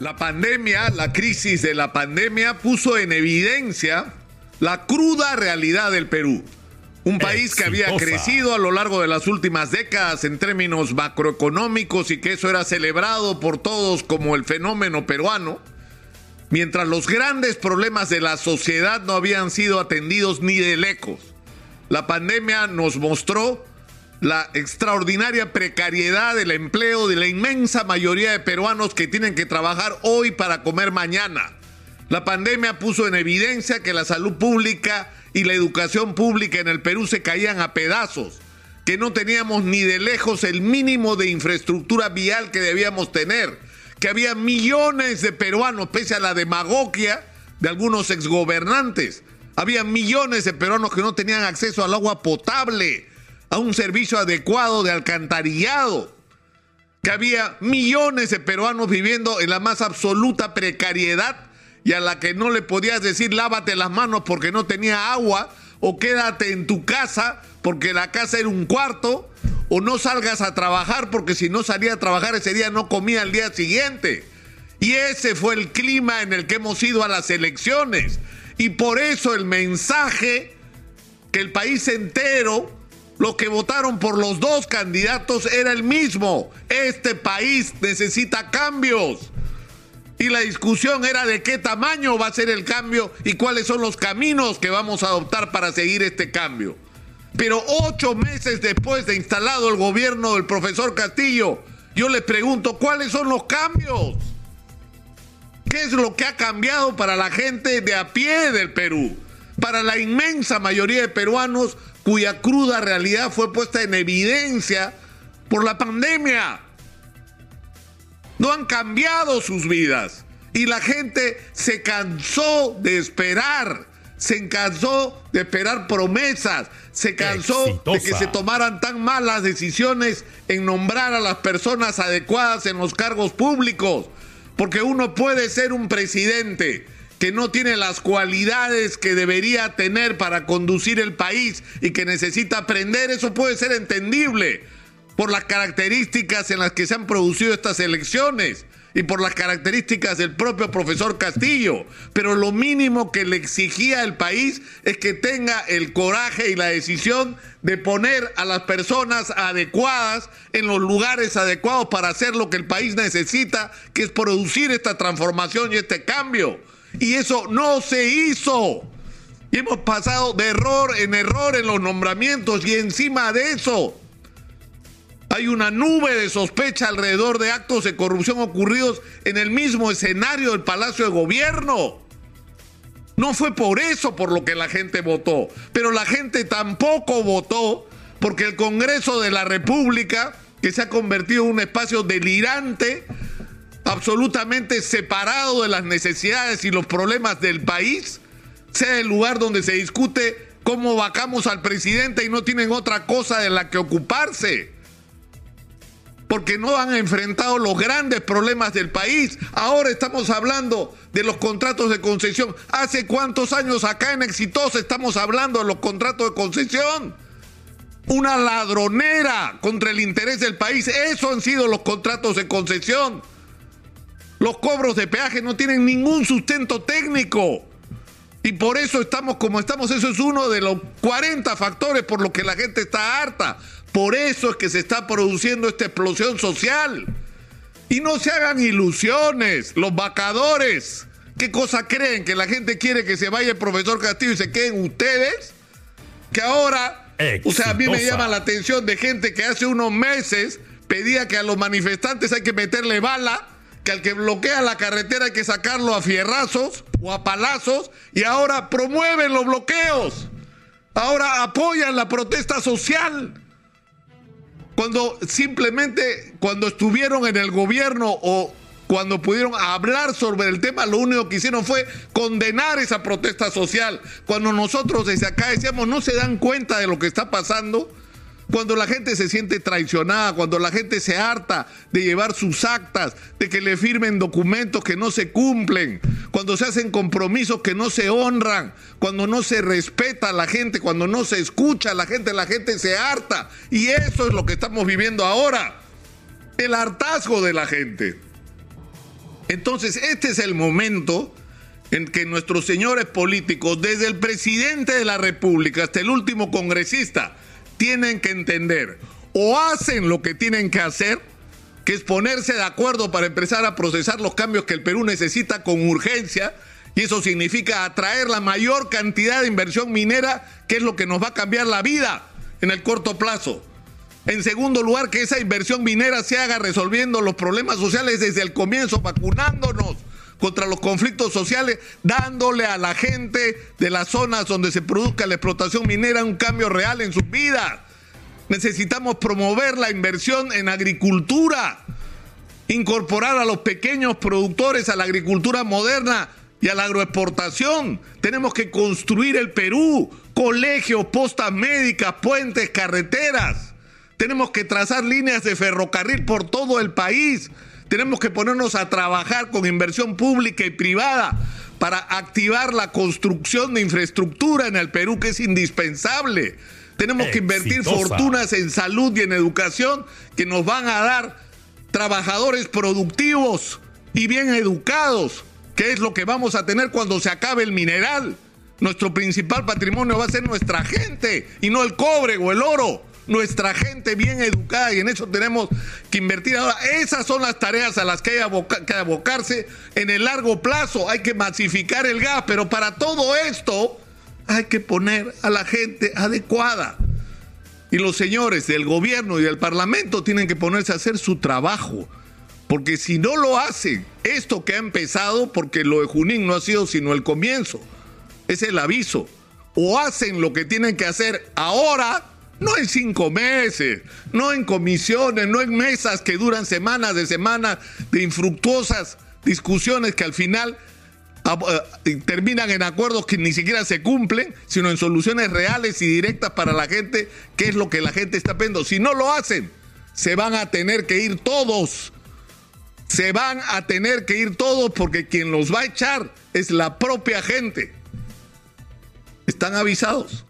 La pandemia, la crisis de la pandemia puso en evidencia la cruda realidad del Perú. Un país que había crecido a lo largo de las últimas décadas en términos macroeconómicos y que eso era celebrado por todos como el fenómeno peruano, mientras los grandes problemas de la sociedad no habían sido atendidos ni de lejos. La pandemia nos mostró la extraordinaria precariedad del empleo de la inmensa mayoría de peruanos que tienen que trabajar hoy para comer mañana. La pandemia puso en evidencia que la salud pública y la educación pública en el Perú se caían a pedazos, que no teníamos ni de lejos el mínimo de infraestructura vial que debíamos tener, que había millones de peruanos, pese a la demagogia de algunos exgobernantes, había millones de peruanos que no tenían acceso al agua potable, a un servicio adecuado de alcantarillado, que había millones de peruanos viviendo en la más absoluta precariedad y a la que no le podías decir lávate las manos porque no tenía agua o quédate en tu casa porque la casa era un cuarto o no salgas a trabajar porque si no salía a trabajar ese día no comía al día siguiente. Y ese fue el clima en el que hemos ido a las elecciones. Y por eso el mensaje que el país entero los que votaron por los dos candidatos era el mismo. Este país necesita cambios. Y la discusión era de qué tamaño va a ser el cambio y cuáles son los caminos que vamos a adoptar para seguir este cambio. Pero ocho meses después de instalado el gobierno del profesor Castillo, yo le pregunto, ¿cuáles son los cambios? ¿Qué es lo que ha cambiado para la gente de a pie del Perú? Para la inmensa mayoría de peruanos cuya cruda realidad fue puesta en evidencia por la pandemia. No han cambiado sus vidas y la gente se cansó de esperar, se cansó de esperar promesas, se cansó de que se tomaran tan malas decisiones en nombrar a las personas adecuadas en los cargos públicos, porque uno puede ser un presidente que no tiene las cualidades que debería tener para conducir el país y que necesita aprender, eso puede ser entendible por las características en las que se han producido estas elecciones y por las características del propio profesor Castillo. Pero lo mínimo que le exigía el país es que tenga el coraje y la decisión de poner a las personas adecuadas en los lugares adecuados para hacer lo que el país necesita, que es producir esta transformación y este cambio. Y eso no se hizo. Y hemos pasado de error en error en los nombramientos y encima de eso hay una nube de sospecha alrededor de actos de corrupción ocurridos en el mismo escenario del Palacio de Gobierno. No fue por eso por lo que la gente votó, pero la gente tampoco votó porque el Congreso de la República, que se ha convertido en un espacio delirante, absolutamente separado de las necesidades y los problemas del país, sea el lugar donde se discute cómo vacamos al presidente y no tienen otra cosa de la que ocuparse. Porque no han enfrentado los grandes problemas del país. Ahora estamos hablando de los contratos de concesión. ¿Hace cuántos años acá en Exitosa estamos hablando de los contratos de concesión? Una ladronera contra el interés del país. Eso han sido los contratos de concesión. Los cobros de peaje no tienen ningún sustento técnico. Y por eso estamos como estamos. Eso es uno de los 40 factores por los que la gente está harta. Por eso es que se está produciendo esta explosión social. Y no se hagan ilusiones, los vacadores. ¿Qué cosa creen? ¿Que la gente quiere que se vaya el profesor Castillo y se queden ustedes? Que ahora, o sea, a mí me llama la atención de gente que hace unos meses pedía que a los manifestantes hay que meterle bala que al que bloquea la carretera hay que sacarlo a fierrazos o a palazos y ahora promueven los bloqueos. Ahora apoyan la protesta social. Cuando simplemente, cuando estuvieron en el gobierno o cuando pudieron hablar sobre el tema, lo único que hicieron fue condenar esa protesta social. Cuando nosotros desde acá decíamos, no se dan cuenta de lo que está pasando, cuando la gente se siente traicionada, cuando la gente se harta de llevar sus actas, de que le firmen documentos que no se cumplen, cuando se hacen compromisos que no se honran, cuando no se respeta a la gente, cuando no se escucha a la gente, la gente se harta. Y eso es lo que estamos viviendo ahora. El hartazgo de la gente. Entonces, este es el momento en que nuestros señores políticos, desde el presidente de la República hasta el último congresista, tienen que entender o hacen lo que tienen que hacer, que es ponerse de acuerdo para empezar a procesar los cambios que el Perú necesita con urgencia, y eso significa atraer la mayor cantidad de inversión minera, que es lo que nos va a cambiar la vida en el corto plazo. En segundo lugar, que esa inversión minera se haga resolviendo los problemas sociales desde el comienzo, vacunándonos contra los conflictos sociales, dándole a la gente de las zonas donde se produzca la explotación minera un cambio real en sus vidas. Necesitamos promover la inversión en agricultura, incorporar a los pequeños productores a la agricultura moderna y a la agroexportación. Tenemos que construir el Perú, colegios, postas médicas, puentes, carreteras. Tenemos que trazar líneas de ferrocarril por todo el país tenemos que ponernos a trabajar con inversión pública y privada para activar la construcción de infraestructura en el Perú, que es indispensable. Tenemos que invertir fortunas en salud y en educación que nos van a dar trabajadores productivos y bien educados, que es lo que vamos a tener cuando se acabe el mineral. Nuestro principal patrimonio va a ser nuestra gente y no el cobre o el oro nuestra gente bien educada y en eso tenemos que invertir ahora. Esas son las tareas a las que hay que abocarse en el largo plazo. Hay que masificar el gas, pero para todo esto hay que poner a la gente adecuada. Y los señores del gobierno y del parlamento tienen que ponerse a hacer su trabajo. Porque si no lo hacen, esto que ha empezado, porque lo de Junín no ha sido sino el comienzo, es el aviso. O hacen lo que tienen que hacer ahora no en cinco meses, no en comisiones, no en mesas que duran semanas de semanas de infructuosas discusiones que al final ah, eh, terminan en acuerdos que ni siquiera se cumplen, sino en soluciones reales y directas para la gente, que es lo que la gente está pidiendo. Si no lo hacen, se van a tener que ir todos. Se van a tener que ir todos porque quien los va a echar es la propia gente. Están avisados.